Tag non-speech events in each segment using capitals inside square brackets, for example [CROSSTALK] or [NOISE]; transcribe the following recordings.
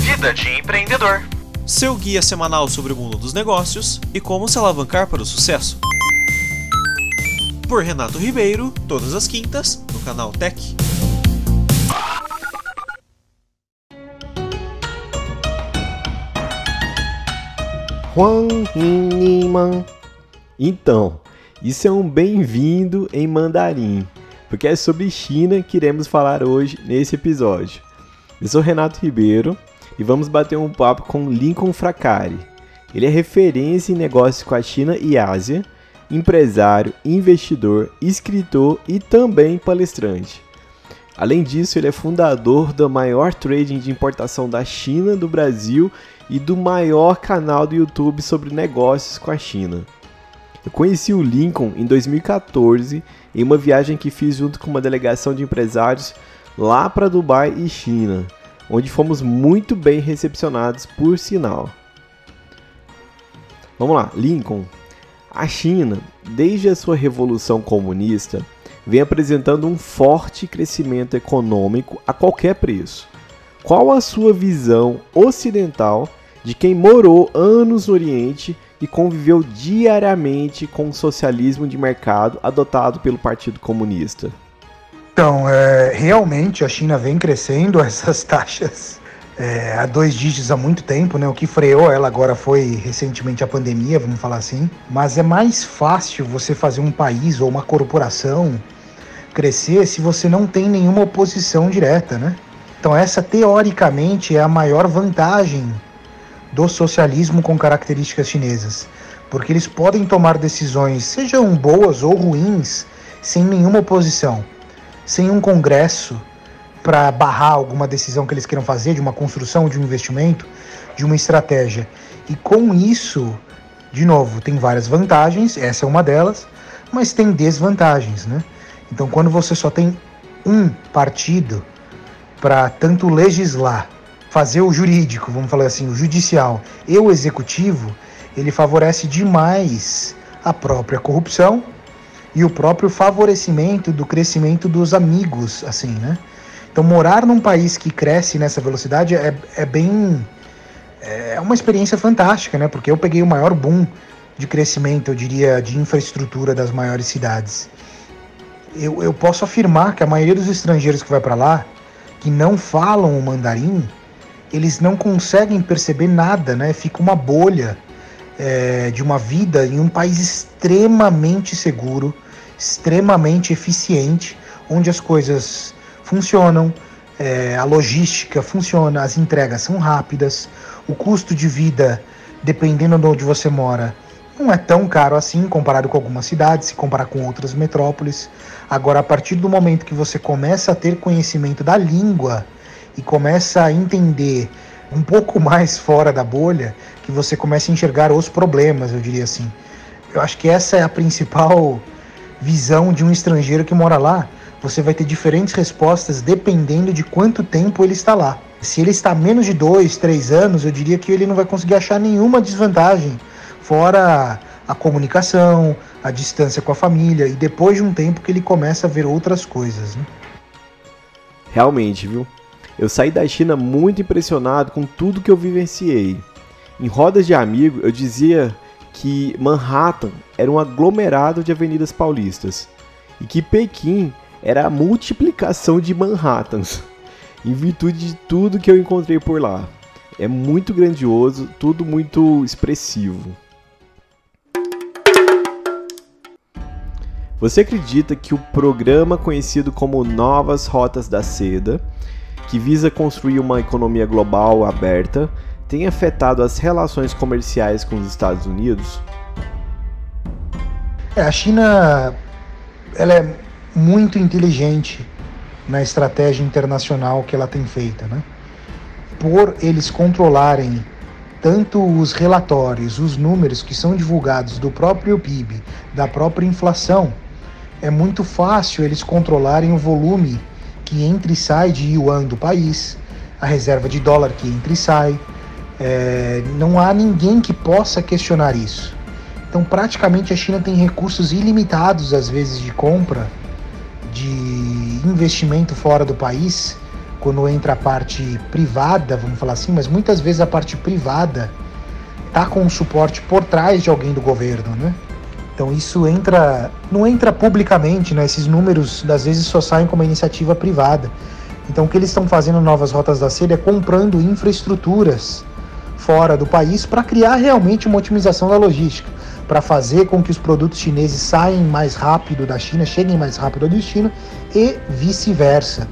Vida de empreendedor. Seu guia semanal sobre o mundo dos negócios e como se alavancar para o sucesso. Por Renato Ribeiro, todas as quintas, no canal Tech. Juan Niman. Então, isso é um bem-vindo em mandarim, porque é sobre China que iremos falar hoje nesse episódio. Eu sou Renato Ribeiro e vamos bater um papo com Lincoln Fracari. Ele é referência em negócios com a China e Ásia, empresário, investidor, escritor e também palestrante. Além disso, ele é fundador da maior trading de importação da China, do Brasil e do maior canal do YouTube sobre negócios com a China. Eu conheci o Lincoln em 2014 em uma viagem que fiz junto com uma delegação de empresários lá para Dubai e China, onde fomos muito bem recepcionados por sinal. Vamos lá, Lincoln. A China, desde a sua revolução comunista, vem apresentando um forte crescimento econômico a qualquer preço. Qual a sua visão ocidental de quem morou anos no Oriente e conviveu diariamente com o socialismo de mercado adotado pelo Partido Comunista? Então, é, realmente a China vem crescendo [LAUGHS] essas taxas é, a dois dígitos há muito tempo, né? O que freou ela agora foi recentemente a pandemia, vamos falar assim. Mas é mais fácil você fazer um país ou uma corporação crescer se você não tem nenhuma oposição direta, né? Então essa teoricamente é a maior vantagem do socialismo com características chinesas, porque eles podem tomar decisões, sejam boas ou ruins, sem nenhuma oposição, sem um congresso para barrar alguma decisão que eles queiram fazer de uma construção, de um investimento, de uma estratégia. E com isso, de novo, tem várias vantagens, essa é uma delas, mas tem desvantagens, né? Então, quando você só tem um partido para tanto legislar fazer o jurídico, vamos falar assim, o judicial e o executivo, ele favorece demais a própria corrupção e o próprio favorecimento do crescimento dos amigos, assim, né? Então, morar num país que cresce nessa velocidade é, é bem. É uma experiência fantástica, né? Porque eu peguei o maior boom de crescimento, eu diria, de infraestrutura das maiores cidades. Eu, eu posso afirmar que a maioria dos estrangeiros que vai para lá, que não falam o mandarim, eles não conseguem perceber nada, né? Fica uma bolha é, de uma vida em um país extremamente seguro, extremamente eficiente, onde as coisas funcionam, é, a logística funciona, as entregas são rápidas, o custo de vida, dependendo de onde você mora, não é tão caro assim comparado com algumas cidades, se comparar com outras metrópoles. Agora, a partir do momento que você começa a ter conhecimento da língua, e começa a entender um pouco mais fora da bolha, que você começa a enxergar os problemas, eu diria assim. Eu acho que essa é a principal visão de um estrangeiro que mora lá. Você vai ter diferentes respostas dependendo de quanto tempo ele está lá. Se ele está menos de dois, três anos, eu diria que ele não vai conseguir achar nenhuma desvantagem, fora a comunicação, a distância com a família, e depois de um tempo que ele começa a ver outras coisas. Né? Realmente, viu? Eu saí da China muito impressionado com tudo que eu vivenciei. Em rodas de amigo, eu dizia que Manhattan era um aglomerado de avenidas paulistas e que Pequim era a multiplicação de Manhattans, [LAUGHS] em virtude de tudo que eu encontrei por lá. É muito grandioso, tudo muito expressivo. Você acredita que o programa conhecido como Novas Rotas da Seda que visa construir uma economia global aberta, tem afetado as relações comerciais com os Estados Unidos? É, a China ela é muito inteligente na estratégia internacional que ela tem feita, né? Por eles controlarem tanto os relatórios, os números que são divulgados do próprio PIB, da própria inflação, é muito fácil eles controlarem o volume que entra e sai de yuan do país, a reserva de dólar que entra e sai. É, não há ninguém que possa questionar isso. Então, praticamente a China tem recursos ilimitados, às vezes, de compra, de investimento fora do país, quando entra a parte privada, vamos falar assim, mas muitas vezes a parte privada tá com um suporte por trás de alguém do governo, né? Então isso entra, não entra publicamente, né? Esses números às vezes só saem como iniciativa privada. Então o que eles estão fazendo novas rotas da seda é comprando infraestruturas fora do país para criar realmente uma otimização da logística, para fazer com que os produtos chineses saiam mais rápido da China, cheguem mais rápido ao destino e vice-versa.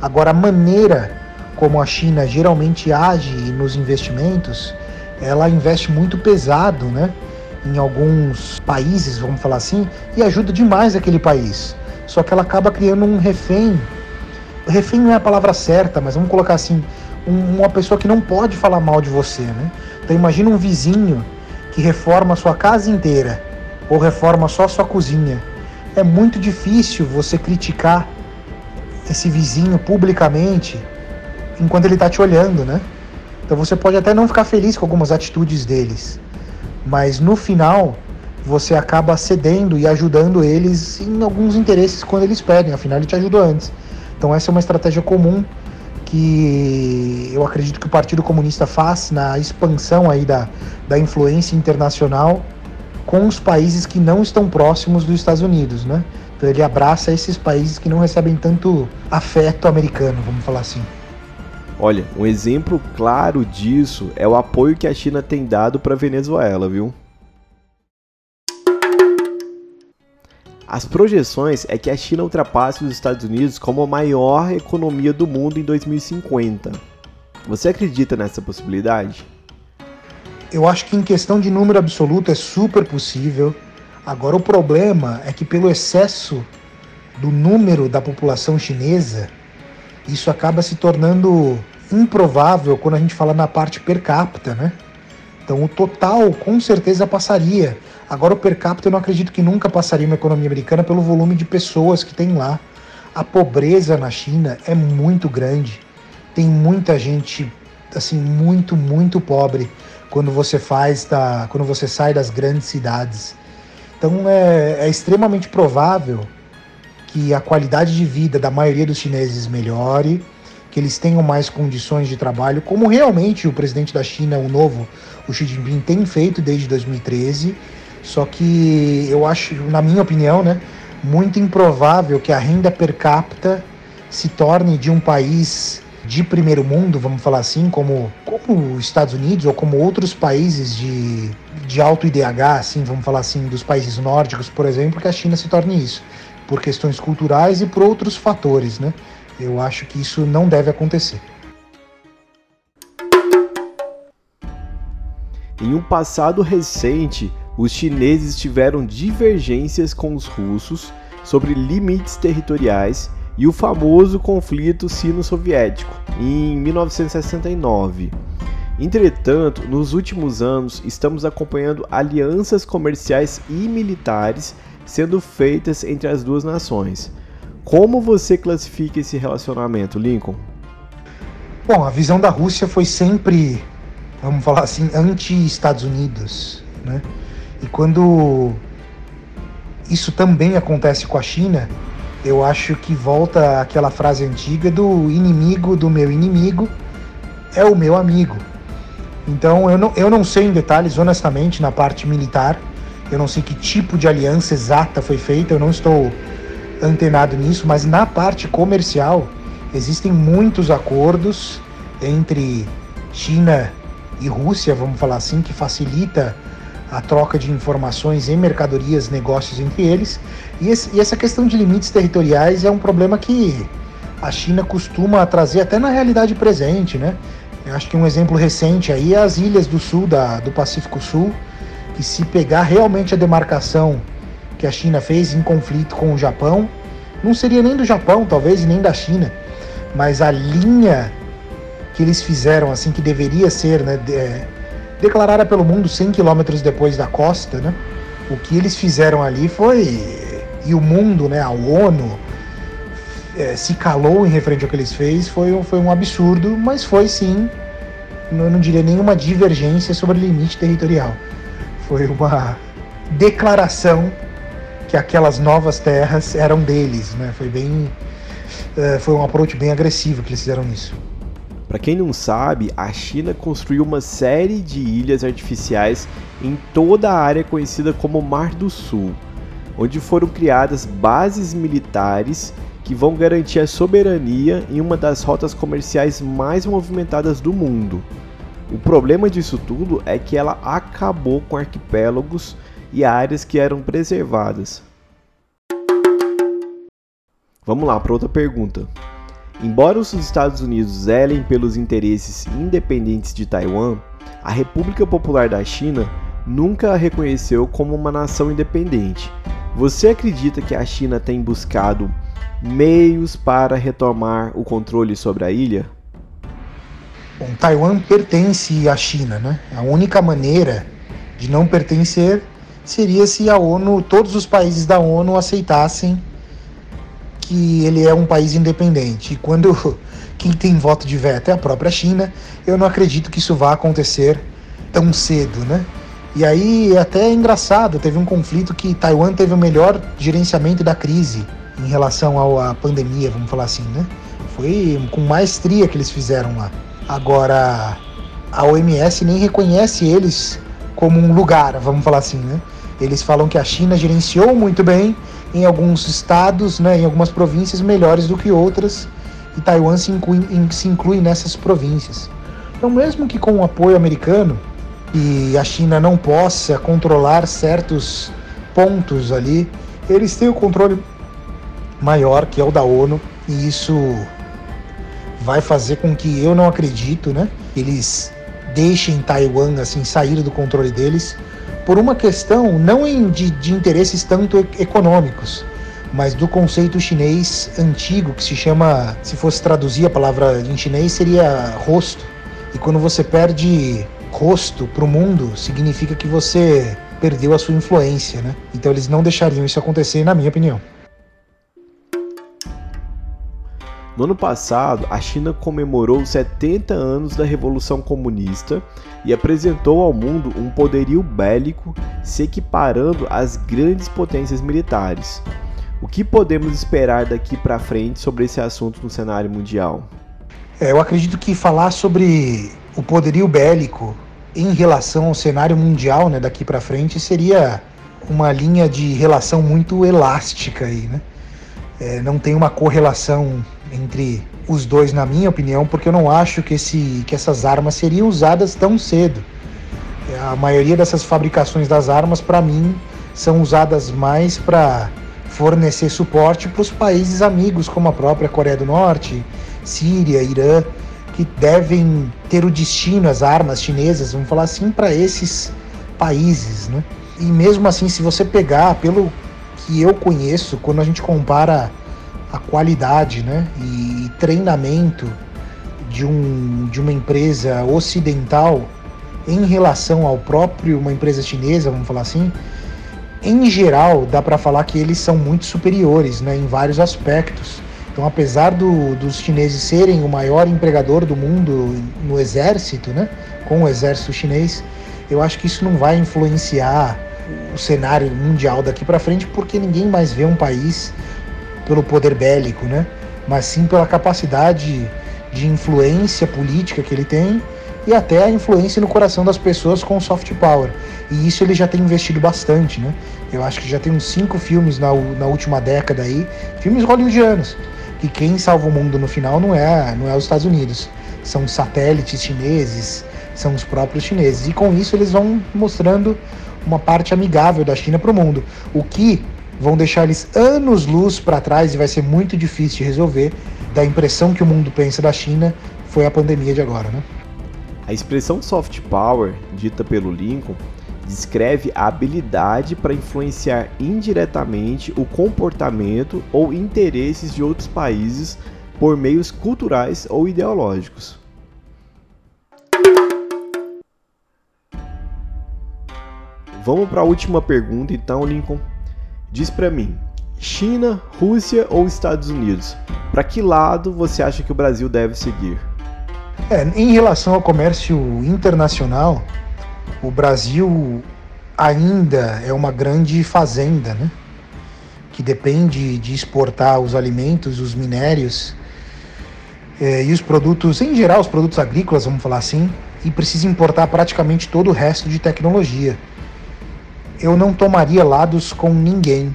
Agora a maneira como a China geralmente age nos investimentos, ela investe muito pesado, né? Em alguns países, vamos falar assim, e ajuda demais aquele país. Só que ela acaba criando um refém. Refém não é a palavra certa, mas vamos colocar assim, um, uma pessoa que não pode falar mal de você, né? Então imagina um vizinho que reforma a sua casa inteira ou reforma só a sua cozinha. É muito difícil você criticar esse vizinho publicamente enquanto ele está te olhando, né? Então você pode até não ficar feliz com algumas atitudes deles, mas no final você acaba cedendo e ajudando eles em alguns interesses quando eles pedem, afinal ele te ajudou antes. Então essa é uma estratégia comum que eu acredito que o Partido Comunista faz na expansão aí da, da influência internacional com os países que não estão próximos dos Estados Unidos, né? Então ele abraça esses países que não recebem tanto afeto americano, vamos falar assim. Olha, um exemplo claro disso é o apoio que a China tem dado para a Venezuela, viu? As projeções é que a China ultrapasse os Estados Unidos como a maior economia do mundo em 2050. Você acredita nessa possibilidade? Eu acho que em questão de número absoluto é super possível. Agora o problema é que pelo excesso do número da população chinesa, isso acaba se tornando improvável quando a gente fala na parte per capita, né? Então o total com certeza passaria. Agora o per capita eu não acredito que nunca passaria uma economia americana pelo volume de pessoas que tem lá. A pobreza na China é muito grande. Tem muita gente assim muito muito pobre quando você faz da quando você sai das grandes cidades. Então é, é extremamente provável que a qualidade de vida da maioria dos chineses melhore, que eles tenham mais condições de trabalho, como realmente o presidente da China, o novo, o Xi Jinping, tem feito desde 2013. Só que eu acho, na minha opinião, né, muito improvável que a renda per capita se torne de um país de primeiro mundo, vamos falar assim, como, como os Estados Unidos ou como outros países de, de alto IDH, assim, vamos falar assim, dos países nórdicos, por exemplo, que a China se torne isso por questões culturais e por outros fatores, né? Eu acho que isso não deve acontecer. Em um passado recente, os chineses tiveram divergências com os russos sobre limites territoriais e o famoso conflito sino-soviético em 1969. Entretanto, nos últimos anos, estamos acompanhando alianças comerciais e militares sendo feitas entre as duas nações. Como você classifica esse relacionamento, Lincoln? Bom, a visão da Rússia foi sempre, vamos falar assim, anti-Estados Unidos, né? E quando isso também acontece com a China, eu acho que volta aquela frase antiga do inimigo do meu inimigo é o meu amigo. Então eu não, eu não sei em detalhes, honestamente, na parte militar, eu não sei que tipo de aliança exata foi feita, eu não estou antenado nisso, mas na parte comercial existem muitos acordos entre China e Rússia, vamos falar assim, que facilita a troca de informações em mercadorias, negócios entre eles. E, esse, e essa questão de limites territoriais é um problema que a China costuma trazer até na realidade presente, né? Eu acho que um exemplo recente aí é as ilhas do sul da, do Pacífico Sul, que se pegar realmente a demarcação que a China fez em conflito com o Japão, não seria nem do Japão, talvez, e nem da China, mas a linha que eles fizeram, assim, que deveria ser né, de, é, declarada pelo mundo 100 quilômetros depois da costa, né? O que eles fizeram ali foi. E o mundo, né, a ONU, é, se calou em referente ao que eles fez, foi, foi um absurdo, mas foi sim, eu não diria nenhuma divergência sobre limite territorial foi uma declaração que aquelas novas terras eram deles, né? Foi bem é, foi um approach bem agressivo que eles fizeram nisso. Para quem não sabe, a China construiu uma série de ilhas artificiais em toda a área conhecida como Mar do Sul, onde foram criadas bases militares que vão garantir a soberania em uma das rotas comerciais mais movimentadas do mundo. O problema disso tudo é que ela acabou com arquipélagos e áreas que eram preservadas. Vamos lá para outra pergunta. Embora os Estados Unidos zelem pelos interesses independentes de Taiwan, a República Popular da China nunca a reconheceu como uma nação independente. Você acredita que a China tem buscado meios para retomar o controle sobre a ilha? Bom, Taiwan pertence à China, né? A única maneira de não pertencer seria se a ONU, todos os países da ONU aceitassem que ele é um país independente. E quando [LAUGHS] quem tem voto de veto é a própria China, eu não acredito que isso vá acontecer tão cedo, né? E aí até é engraçado, teve um conflito que Taiwan teve o melhor gerenciamento da crise em relação à pandemia, vamos falar assim, né? Foi com maestria que eles fizeram lá. Agora, a OMS nem reconhece eles como um lugar, vamos falar assim, né? Eles falam que a China gerenciou muito bem em alguns estados, né, em algumas províncias melhores do que outras, e Taiwan se inclui, se inclui nessas províncias. Então, mesmo que com o apoio americano e a China não possa controlar certos pontos ali, eles têm o controle maior, que é o da ONU, e isso vai fazer com que eu não acredito, né? Eles deixem Taiwan assim sair do controle deles por uma questão não de, de interesses tanto econômicos, mas do conceito chinês antigo que se chama, se fosse traduzir a palavra em chinês, seria rosto. E quando você perde rosto para o mundo, significa que você perdeu a sua influência, né? Então eles não deixariam isso acontecer, na minha opinião. No ano passado, a China comemorou 70 anos da Revolução Comunista e apresentou ao mundo um poderio bélico se equiparando às grandes potências militares. O que podemos esperar daqui para frente sobre esse assunto no cenário mundial? É, eu acredito que falar sobre o poderio bélico em relação ao cenário mundial, né, daqui para frente, seria uma linha de relação muito elástica aí, né? É, não tem uma correlação entre os dois, na minha opinião, porque eu não acho que, esse, que essas armas seriam usadas tão cedo. A maioria dessas fabricações das armas, para mim, são usadas mais para fornecer suporte para os países amigos, como a própria Coreia do Norte, Síria, Irã, que devem ter o destino, as armas chinesas, vamos falar assim, para esses países. Né? E mesmo assim, se você pegar, pelo que eu conheço, quando a gente compara a qualidade né, e treinamento de, um, de uma empresa ocidental em relação ao próprio uma empresa chinesa, vamos falar assim, em geral dá para falar que eles são muito superiores né, em vários aspectos. Então, apesar do, dos chineses serem o maior empregador do mundo no exército, né, com o exército chinês, eu acho que isso não vai influenciar o cenário mundial daqui para frente, porque ninguém mais vê um país pelo poder bélico, né? mas sim pela capacidade de influência política que ele tem e até a influência no coração das pessoas com soft power. E isso ele já tem investido bastante, né? Eu acho que já tem uns cinco filmes na, na última década aí, filmes hollywoodianos, que quem salva o mundo no final não é, não é os Estados Unidos, são satélites chineses, são os próprios chineses. E com isso eles vão mostrando uma parte amigável da China para o mundo, o que vão deixar eles anos-luz para trás e vai ser muito difícil de resolver. Da impressão que o mundo pensa da China foi a pandemia de agora, né? A expressão soft power, dita pelo Lincoln, descreve a habilidade para influenciar indiretamente o comportamento ou interesses de outros países por meios culturais ou ideológicos. Vamos para a última pergunta, então, Lincoln. Diz para mim, China, Rússia ou Estados Unidos? Para que lado você acha que o Brasil deve seguir? É, em relação ao comércio internacional, o Brasil ainda é uma grande fazenda, né? que depende de exportar os alimentos, os minérios é, e os produtos, em geral, os produtos agrícolas, vamos falar assim, e precisa importar praticamente todo o resto de tecnologia. Eu não tomaria lados com ninguém.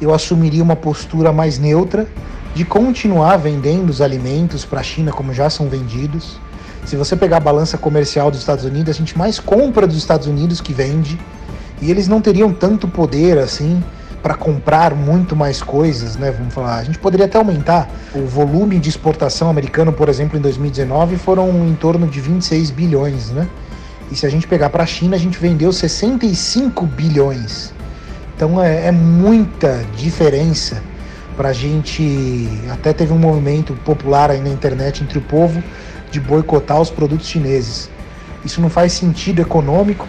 Eu assumiria uma postura mais neutra de continuar vendendo os alimentos para a China como já são vendidos. Se você pegar a balança comercial dos Estados Unidos, a gente mais compra dos Estados Unidos que vende. E eles não teriam tanto poder assim para comprar muito mais coisas, né? Vamos falar. A gente poderia até aumentar o volume de exportação americano, por exemplo, em 2019 foram em torno de 26 bilhões, né? E se a gente pegar para a China, a gente vendeu 65 bilhões. Então é, é muita diferença para a gente. Até teve um movimento popular aí na internet entre o povo de boicotar os produtos chineses. Isso não faz sentido econômico,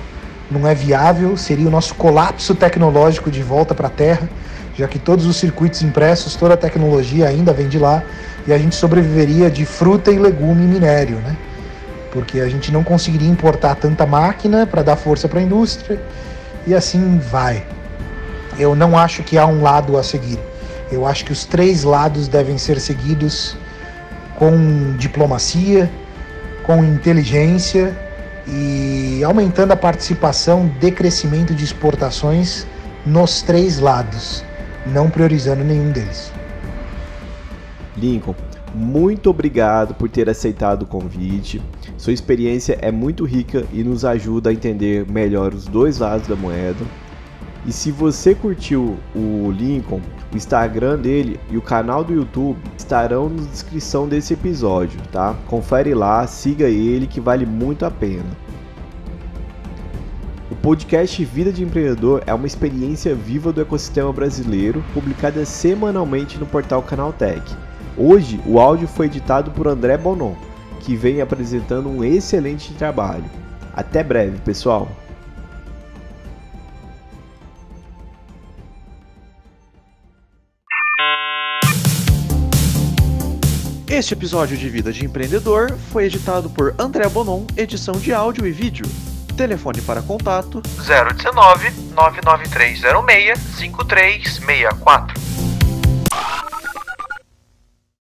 não é viável, seria o nosso colapso tecnológico de volta para a Terra, já que todos os circuitos impressos, toda a tecnologia ainda vem de lá, e a gente sobreviveria de fruta e legume e minério, né? Porque a gente não conseguiria importar tanta máquina para dar força para a indústria, e assim vai. Eu não acho que há um lado a seguir. Eu acho que os três lados devem ser seguidos com diplomacia, com inteligência e aumentando a participação de crescimento de exportações nos três lados, não priorizando nenhum deles. Lincoln, muito obrigado por ter aceitado o convite. Sua experiência é muito rica e nos ajuda a entender melhor os dois lados da moeda. E se você curtiu o Lincoln, o Instagram dele e o canal do YouTube estarão na descrição desse episódio, tá? Confere lá, siga ele que vale muito a pena. O podcast Vida de Empreendedor é uma experiência viva do ecossistema brasileiro, publicada semanalmente no portal Canaltech. Hoje, o áudio foi editado por André Bonon, que vem apresentando um excelente trabalho. Até breve, pessoal! Este episódio de Vida de Empreendedor foi editado por André Bonon, edição de áudio e vídeo. Telefone para contato 019 99306 5364.